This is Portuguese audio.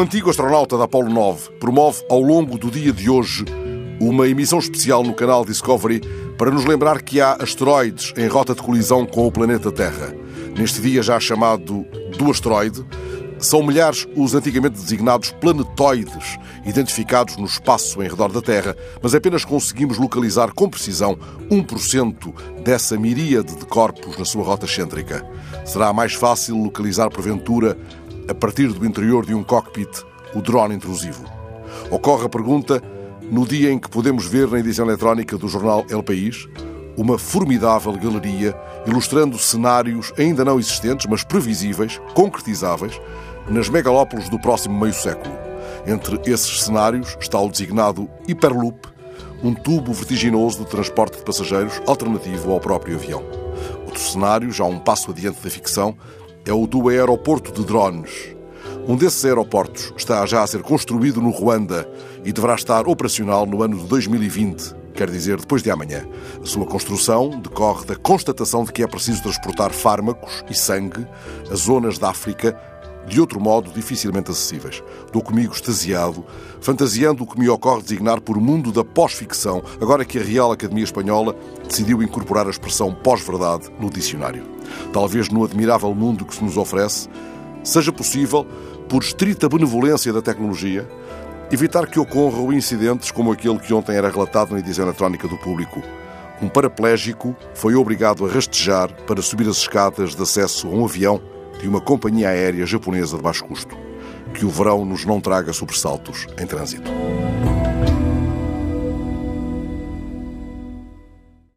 Um antigo astronauta da Apollo 9 promove ao longo do dia de hoje uma emissão especial no canal Discovery para nos lembrar que há asteroides em rota de colisão com o planeta Terra. Neste dia já chamado do asteroide, são milhares os antigamente designados planetoides, identificados no espaço em redor da Terra, mas apenas conseguimos localizar com precisão 1% dessa miríade de corpos na sua rota excêntrica. Será mais fácil localizar, porventura, a partir do interior de um cockpit, o drone intrusivo. Ocorre a pergunta, no dia em que podemos ver na edição eletrónica do jornal El País, uma formidável galeria ilustrando cenários ainda não existentes, mas previsíveis, concretizáveis, nas megalópolis do próximo meio século. Entre esses cenários está o designado Hyperloop, um tubo vertiginoso de transporte de passageiros alternativo ao próprio avião. Outro cenário, já um passo adiante da ficção, é o do aeroporto de drones. Um desses aeroportos está já a ser construído no Ruanda e deverá estar operacional no ano de 2020, quer dizer, depois de amanhã. A sua construção decorre da constatação de que é preciso transportar fármacos e sangue a zonas da África de outro modo dificilmente acessíveis. Dou comigo extasiado, fantasiando o que me ocorre designar por mundo da pós-ficção, agora que a Real Academia Espanhola decidiu incorporar a expressão pós-verdade no dicionário. Talvez no admirável mundo que se nos oferece, seja possível, por estrita benevolência da tecnologia, evitar que ocorram incidentes como aquele que ontem era relatado na edição eletrónica do público. Um paraplégico foi obrigado a rastejar para subir as escadas de acesso a um avião de uma companhia aérea japonesa de baixo custo. Que o verão nos não traga sobressaltos em trânsito.